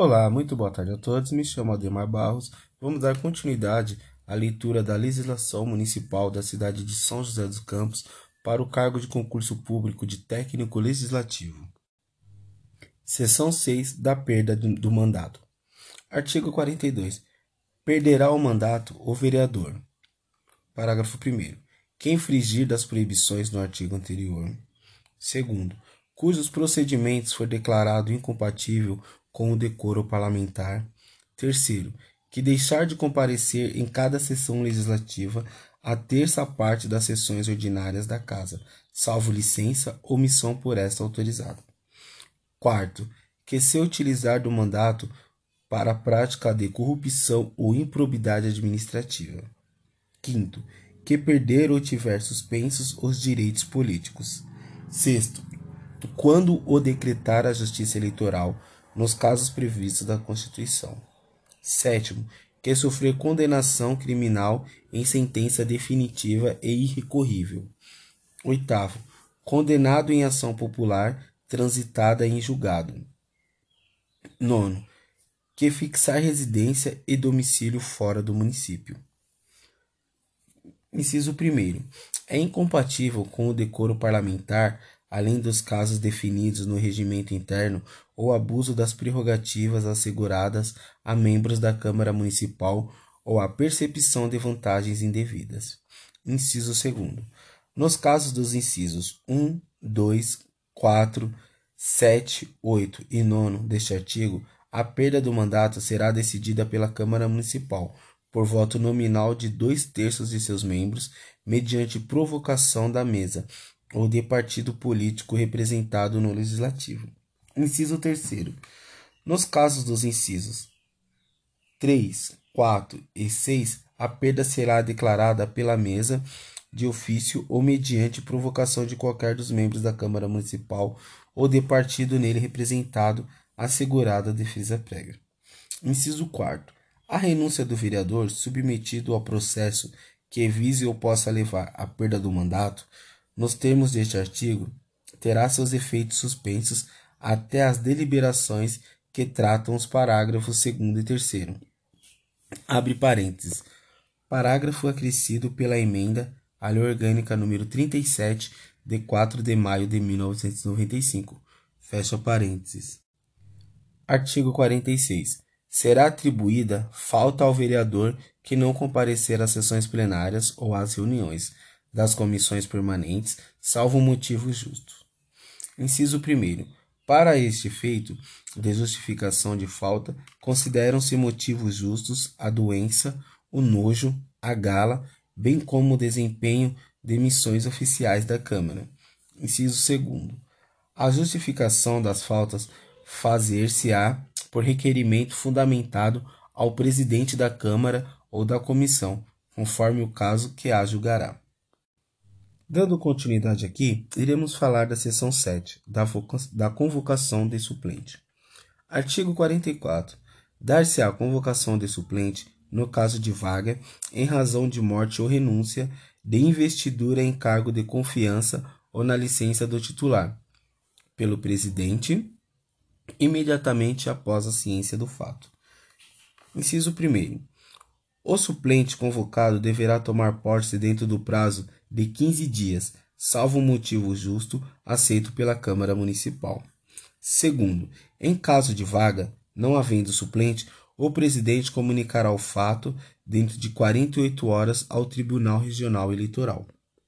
Olá, muito boa tarde a todos. Me chamo Ademar Barros. Vamos dar continuidade à leitura da legislação municipal da cidade de São José dos Campos para o cargo de concurso público de técnico legislativo. Seção 6 da perda do mandato. Artigo 42. Perderá o mandato o vereador. Parágrafo 1. Quem infringir das proibições no artigo anterior. Segundo, cujos procedimentos for declarado incompatível com o decoro parlamentar. Terceiro, que deixar de comparecer em cada sessão legislativa a terça parte das sessões ordinárias da Casa, salvo licença ou missão por esta autorizada. Quarto, que se utilizar do mandato para a prática de corrupção ou improbidade administrativa. Quinto, que perder ou tiver suspensos os direitos políticos. Sexto, quando o decretar a Justiça Eleitoral nos casos previstos da Constituição. Sétimo, que sofrer condenação criminal em sentença definitiva e irrecorrível. Oitavo, condenado em ação popular transitada em julgado. Nono, que fixar residência e domicílio fora do município. Inciso 1. É incompatível com o decoro parlamentar além dos casos definidos no regimento interno, ou abuso das prerrogativas asseguradas a membros da Câmara Municipal ou a percepção de vantagens indevidas. Inciso 2. Nos casos dos incisos 1, 2, 4, 7, 8 e 9 deste artigo, a perda do mandato será decidida pela Câmara Municipal por voto nominal de dois terços de seus membros, mediante provocação da mesa, ou de partido político representado no legislativo. Inciso 3. Nos casos dos incisos 3, 4 e 6, a perda será declarada pela mesa de ofício ou mediante provocação de qualquer dos membros da Câmara Municipal ou de partido nele representado, assegurada a defesa prévia. Inciso 4. A renúncia do vereador submetido ao processo que vise ou possa levar à perda do mandato nos termos deste artigo, terá seus efeitos suspensos até as deliberações que tratam os parágrafos 2 e 3. Abre parênteses. Parágrafo acrescido pela emenda à Lei Orgânica número 37, de 4 de maio de 1995. Fecha parênteses. Artigo 46. Será atribuída falta ao vereador que não comparecer às sessões plenárias ou às reuniões das comissões permanentes, salvo motivo justo. Inciso 1. Para este efeito de justificação de falta, consideram-se motivos justos a doença, o nojo, a gala, bem como o desempenho de missões oficiais da Câmara. Inciso 2. A justificação das faltas fazer-se-á por requerimento fundamentado ao presidente da Câmara ou da comissão, conforme o caso que a julgará. Dando continuidade aqui, iremos falar da seção 7, da, convocação de suplente. Artigo 44. Dar-se á convocação de suplente no caso de vaga, em razão de morte ou renúncia, de investidura em cargo de confiança ou na licença do titular, pelo presidente, imediatamente após a ciência do fato. Inciso 1. O suplente convocado deverá tomar posse dentro do prazo de 15 dias, salvo motivo justo aceito pela Câmara Municipal. Segundo, em caso de vaga, não havendo suplente, o presidente comunicará o fato dentro de 48 horas ao Tribunal Regional Eleitoral.